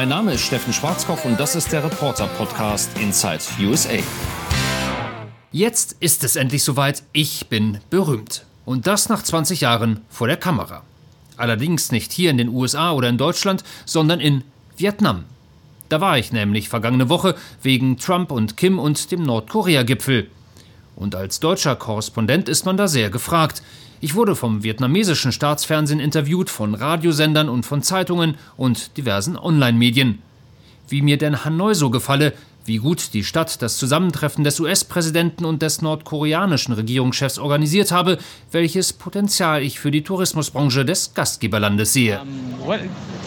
Mein Name ist Steffen Schwarzkopf und das ist der Reporter-Podcast Inside USA. Jetzt ist es endlich soweit. Ich bin berühmt. Und das nach 20 Jahren vor der Kamera. Allerdings nicht hier in den USA oder in Deutschland, sondern in Vietnam. Da war ich nämlich vergangene Woche wegen Trump und Kim und dem Nordkorea-Gipfel. Und als deutscher Korrespondent ist man da sehr gefragt. Ich wurde vom vietnamesischen Staatsfernsehen interviewt, von Radiosendern und von Zeitungen und diversen Online-Medien. Wie mir denn Hanoi so gefalle, wie gut die Stadt das Zusammentreffen des US-Präsidenten und des nordkoreanischen Regierungschefs organisiert habe, welches Potenzial ich für die Tourismusbranche des Gastgeberlandes sehe. Um, what,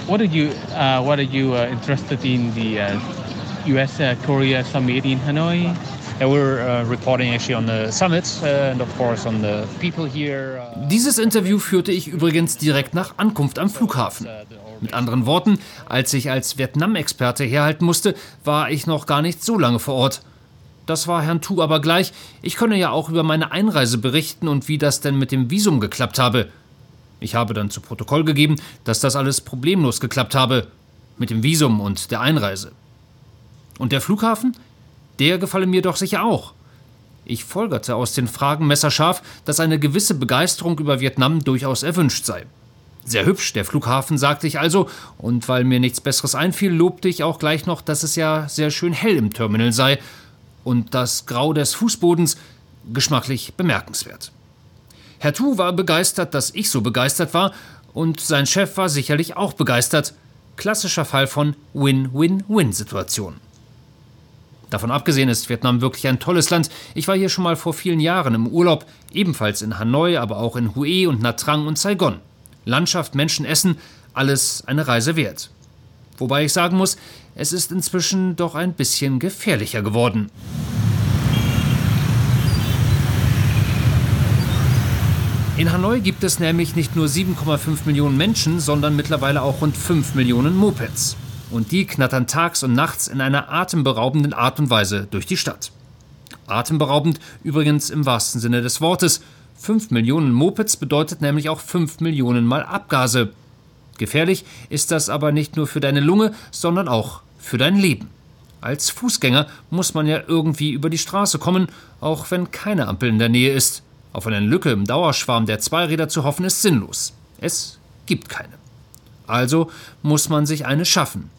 what are you, uh, what are you uh, the uh, US-Korea uh, summit in Hanoi? Uh, uh. Uh Dieses Interview führte ich übrigens direkt nach Ankunft am Flughafen. Mit anderen Worten, als ich als Vietnam-Experte herhalten musste, war ich noch gar nicht so lange vor Ort. Das war Herrn Tu aber gleich. Ich könne ja auch über meine Einreise berichten und wie das denn mit dem Visum geklappt habe. Ich habe dann zu Protokoll gegeben, dass das alles problemlos geklappt habe. Mit dem Visum und der Einreise. Und der Flughafen? Der gefalle mir doch sicher auch. Ich folgerte aus den Fragen messerscharf, dass eine gewisse Begeisterung über Vietnam durchaus erwünscht sei. Sehr hübsch, der Flughafen, sagte ich also, und weil mir nichts Besseres einfiel, lobte ich auch gleich noch, dass es ja sehr schön hell im Terminal sei und das Grau des Fußbodens geschmacklich bemerkenswert. Herr Tu war begeistert, dass ich so begeistert war, und sein Chef war sicherlich auch begeistert. Klassischer Fall von Win-Win-Win-Situation. Davon abgesehen ist Vietnam wirklich ein tolles Land. Ich war hier schon mal vor vielen Jahren im Urlaub, ebenfalls in Hanoi, aber auch in Hue und Nha Trang und Saigon. Landschaft, Menschen, Essen, alles eine Reise wert. Wobei ich sagen muss, es ist inzwischen doch ein bisschen gefährlicher geworden. In Hanoi gibt es nämlich nicht nur 7,5 Millionen Menschen, sondern mittlerweile auch rund 5 Millionen Mopeds. Und die knattern tags und nachts in einer atemberaubenden Art und Weise durch die Stadt. Atemberaubend übrigens im wahrsten Sinne des Wortes, 5 Millionen Mopeds bedeutet nämlich auch 5 Millionen Mal Abgase. Gefährlich ist das aber nicht nur für deine Lunge, sondern auch für dein Leben. Als Fußgänger muss man ja irgendwie über die Straße kommen, auch wenn keine Ampel in der Nähe ist. Auf eine Lücke im Dauerschwarm der Zweiräder zu hoffen, ist sinnlos. Es gibt keine. Also muss man sich eine schaffen.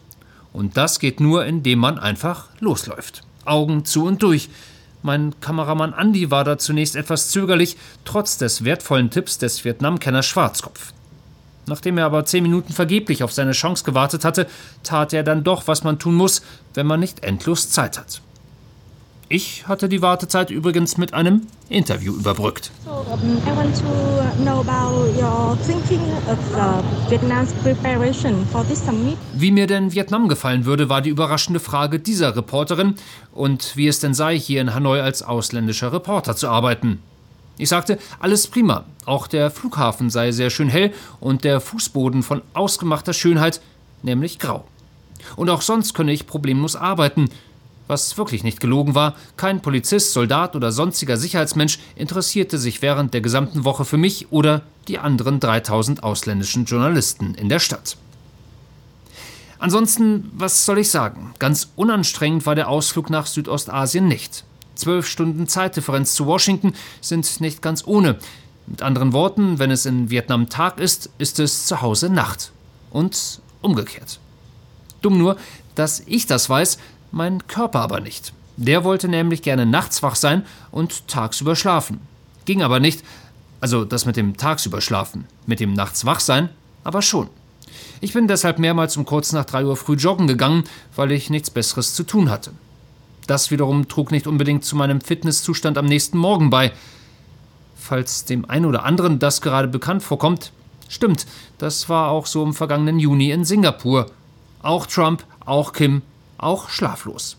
Und das geht nur, indem man einfach losläuft. Augen zu und durch. Mein Kameramann Andy war da zunächst etwas zögerlich, trotz des wertvollen Tipps des Vietnamkenners Schwarzkopf. Nachdem er aber zehn Minuten vergeblich auf seine Chance gewartet hatte, tat er dann doch, was man tun muss, wenn man nicht endlos Zeit hat. Ich hatte die Wartezeit übrigens mit einem Interview überbrückt. So, um, I want to know about your thinking of uh, Vietnam's preparation for this summit. Wie mir denn Vietnam gefallen würde, war die überraschende Frage dieser Reporterin und wie es denn sei, hier in Hanoi als ausländischer Reporter zu arbeiten. Ich sagte, alles prima. Auch der Flughafen sei sehr schön hell und der Fußboden von ausgemachter Schönheit, nämlich grau. Und auch sonst könne ich problemlos arbeiten. Was wirklich nicht gelogen war, kein Polizist, Soldat oder sonstiger Sicherheitsmensch interessierte sich während der gesamten Woche für mich oder die anderen 3000 ausländischen Journalisten in der Stadt. Ansonsten, was soll ich sagen? Ganz unanstrengend war der Ausflug nach Südostasien nicht. Zwölf Stunden Zeitdifferenz zu Washington sind nicht ganz ohne. Mit anderen Worten, wenn es in Vietnam Tag ist, ist es zu Hause Nacht. Und umgekehrt. Dumm nur, dass ich das weiß, mein Körper aber nicht. Der wollte nämlich gerne nachts wach sein und tagsüber schlafen. Ging aber nicht, also das mit dem tagsüber schlafen, mit dem nachts wach sein, aber schon. Ich bin deshalb mehrmals um kurz nach 3 Uhr früh joggen gegangen, weil ich nichts Besseres zu tun hatte. Das wiederum trug nicht unbedingt zu meinem Fitnesszustand am nächsten Morgen bei. Falls dem einen oder anderen das gerade bekannt vorkommt, stimmt, das war auch so im vergangenen Juni in Singapur. Auch Trump, auch Kim, auch schlaflos.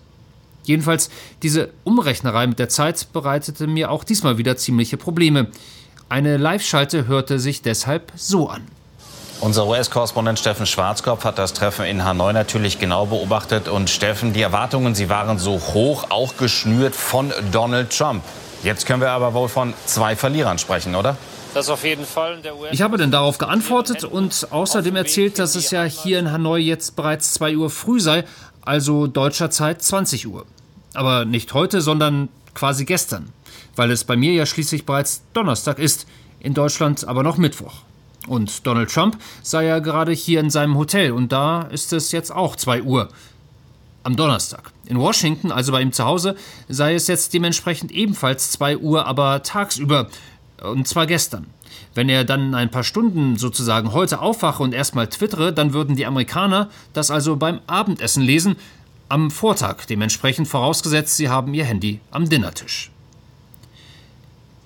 Jedenfalls, diese Umrechnerei mit der Zeit bereitete mir auch diesmal wieder ziemliche Probleme. Eine Live-Schalte hörte sich deshalb so an. Unser US-Korrespondent Steffen Schwarzkopf hat das Treffen in Hanoi natürlich genau beobachtet. Und Steffen, die Erwartungen, sie waren so hoch, auch geschnürt von Donald Trump. Jetzt können wir aber wohl von zwei Verlierern sprechen, oder? Das auf jeden Fall. ich habe dann darauf geantwortet und außerdem erzählt, dass es ja hier in Hanoi jetzt bereits 2 Uhr früh sei, also deutscher Zeit 20 Uhr. Aber nicht heute, sondern quasi gestern, weil es bei mir ja schließlich bereits Donnerstag ist, in Deutschland aber noch Mittwoch. Und Donald Trump sei ja gerade hier in seinem Hotel und da ist es jetzt auch 2 Uhr. Am Donnerstag. In Washington, also bei ihm zu Hause, sei es jetzt dementsprechend ebenfalls 2 Uhr, aber tagsüber. Und zwar gestern. Wenn er dann ein paar Stunden sozusagen heute aufwache und erstmal twittere, dann würden die Amerikaner das also beim Abendessen lesen, am Vortag, dementsprechend vorausgesetzt, sie haben ihr Handy am Dinnertisch.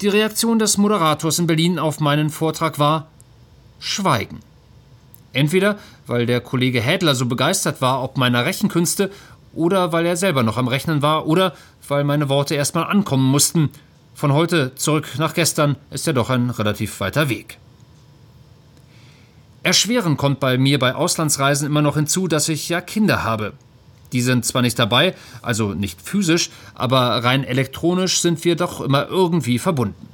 Die Reaktion des Moderators in Berlin auf meinen Vortrag war Schweigen. Entweder weil der Kollege Hädler so begeistert war ob meiner Rechenkünste, oder weil er selber noch am Rechnen war, oder weil meine Worte erstmal ankommen mussten. Von heute zurück nach gestern ist ja doch ein relativ weiter Weg. Erschweren kommt bei mir bei Auslandsreisen immer noch hinzu, dass ich ja Kinder habe. Die sind zwar nicht dabei, also nicht physisch, aber rein elektronisch sind wir doch immer irgendwie verbunden.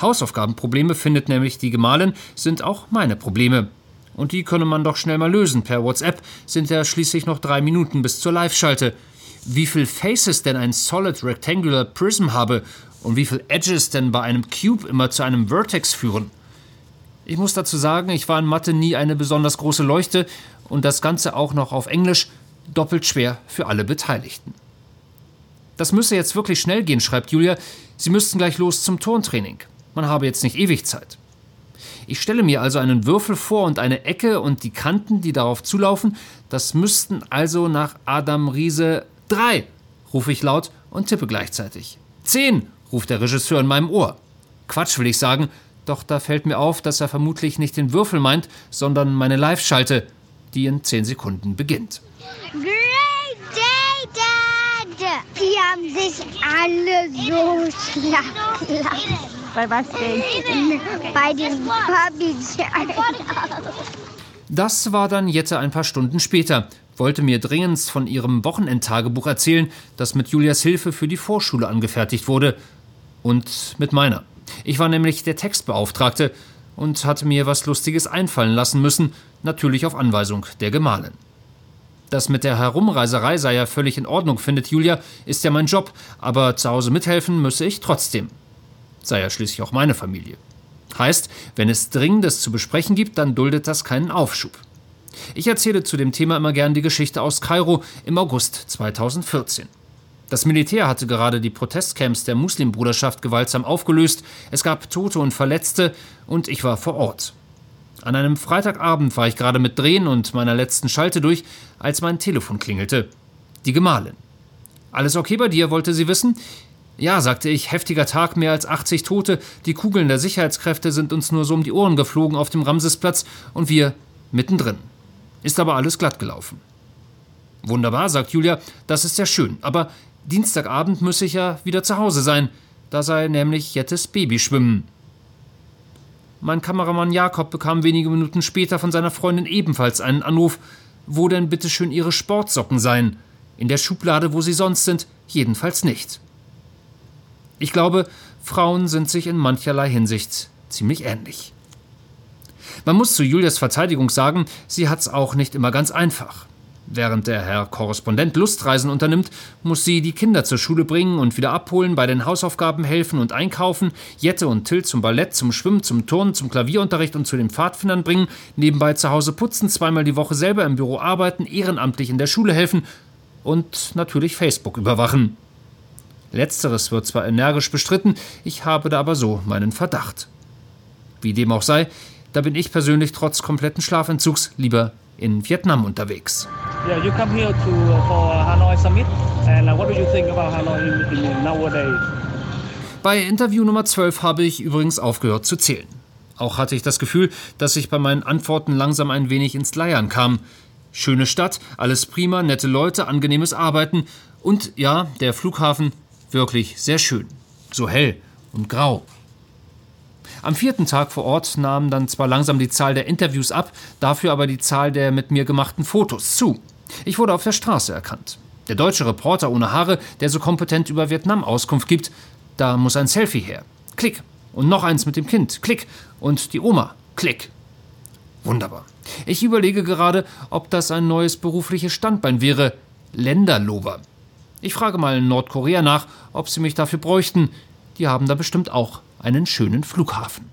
Hausaufgabenprobleme findet nämlich die Gemahlin, sind auch meine Probleme. Und die könne man doch schnell mal lösen. Per WhatsApp sind ja schließlich noch drei Minuten bis zur Live-Schalte. Wie viel Faces denn ein Solid Rectangular Prism habe und wie viel Edges denn bei einem Cube immer zu einem Vertex führen. Ich muss dazu sagen, ich war in Mathe nie eine besonders große Leuchte und das Ganze auch noch auf Englisch, doppelt schwer für alle Beteiligten. Das müsse jetzt wirklich schnell gehen, schreibt Julia. Sie müssten gleich los zum Turntraining. Man habe jetzt nicht ewig Zeit. Ich stelle mir also einen Würfel vor und eine Ecke und die Kanten, die darauf zulaufen. Das müssten also nach Adam Riese drei, rufe ich laut und tippe gleichzeitig. Zehn, ruft der Regisseur in meinem Ohr. Quatsch will ich sagen, doch da fällt mir auf, dass er vermutlich nicht den Würfel meint, sondern meine Live-Schalte, die in zehn Sekunden beginnt. Great day, Dad! Die haben sich alle so lassen. Bei was denn? Bei den Puppies. Das war dann Jette ein paar Stunden später, wollte mir dringendst von ihrem Wochenendtagebuch erzählen, das mit Julias Hilfe für die Vorschule angefertigt wurde. Und mit meiner. Ich war nämlich der Textbeauftragte und hatte mir was Lustiges einfallen lassen müssen, natürlich auf Anweisung der Gemahlin. Das mit der Herumreiserei sei ja völlig in Ordnung, findet Julia, ist ja mein Job, aber zu Hause mithelfen müsse ich trotzdem sei ja schließlich auch meine Familie. Heißt, wenn es Dringendes zu besprechen gibt, dann duldet das keinen Aufschub. Ich erzähle zu dem Thema immer gern die Geschichte aus Kairo im August 2014. Das Militär hatte gerade die Protestcamps der Muslimbruderschaft gewaltsam aufgelöst, es gab Tote und Verletzte und ich war vor Ort. An einem Freitagabend war ich gerade mit Drehen und meiner letzten Schalte durch, als mein Telefon klingelte. Die Gemahlin. Alles okay bei dir, wollte sie wissen. Ja, sagte ich, heftiger Tag, mehr als 80 Tote, die Kugeln der Sicherheitskräfte sind uns nur so um die Ohren geflogen auf dem Ramsesplatz und wir mittendrin. Ist aber alles glatt gelaufen. Wunderbar, sagt Julia, das ist ja schön, aber Dienstagabend müsse ich ja wieder zu Hause sein. Da sei nämlich Jettes Babyschwimmen. Mein Kameramann Jakob bekam wenige Minuten später von seiner Freundin ebenfalls einen Anruf, wo denn bitte schön ihre Sportsocken seien. In der Schublade, wo sie sonst sind, jedenfalls nicht. Ich glaube, Frauen sind sich in mancherlei Hinsicht ziemlich ähnlich. Man muss zu Julias Verteidigung sagen, sie hat's auch nicht immer ganz einfach. Während der Herr Korrespondent Lustreisen unternimmt, muss sie die Kinder zur Schule bringen und wieder abholen, bei den Hausaufgaben helfen und einkaufen, Jette und Till zum Ballett, zum Schwimmen, zum Turnen, zum Klavierunterricht und zu den Pfadfindern bringen, nebenbei zu Hause putzen, zweimal die Woche selber im Büro arbeiten, ehrenamtlich in der Schule helfen und natürlich Facebook überwachen. Letzteres wird zwar energisch bestritten, ich habe da aber so meinen Verdacht. Wie dem auch sei, da bin ich persönlich trotz kompletten Schlafentzugs lieber in Vietnam unterwegs. Yeah, you come here to uh, for Hanoi Summit and uh, what do you think about Hanoi in, in nowadays? Bei Interview Nummer 12 habe ich übrigens aufgehört zu zählen. Auch hatte ich das Gefühl, dass ich bei meinen Antworten langsam ein wenig ins Leiern kam. Schöne Stadt, alles prima, nette Leute, angenehmes Arbeiten und ja, der Flughafen Wirklich sehr schön. So hell und grau. Am vierten Tag vor Ort nahm dann zwar langsam die Zahl der Interviews ab, dafür aber die Zahl der mit mir gemachten Fotos zu. Ich wurde auf der Straße erkannt. Der deutsche Reporter ohne Haare, der so kompetent über Vietnam Auskunft gibt, da muss ein Selfie her. Klick. Und noch eins mit dem Kind. Klick. Und die Oma. Klick. Wunderbar. Ich überlege gerade, ob das ein neues berufliches Standbein wäre. Länderlober. Ich frage mal in Nordkorea nach, ob sie mich dafür bräuchten. Die haben da bestimmt auch einen schönen Flughafen.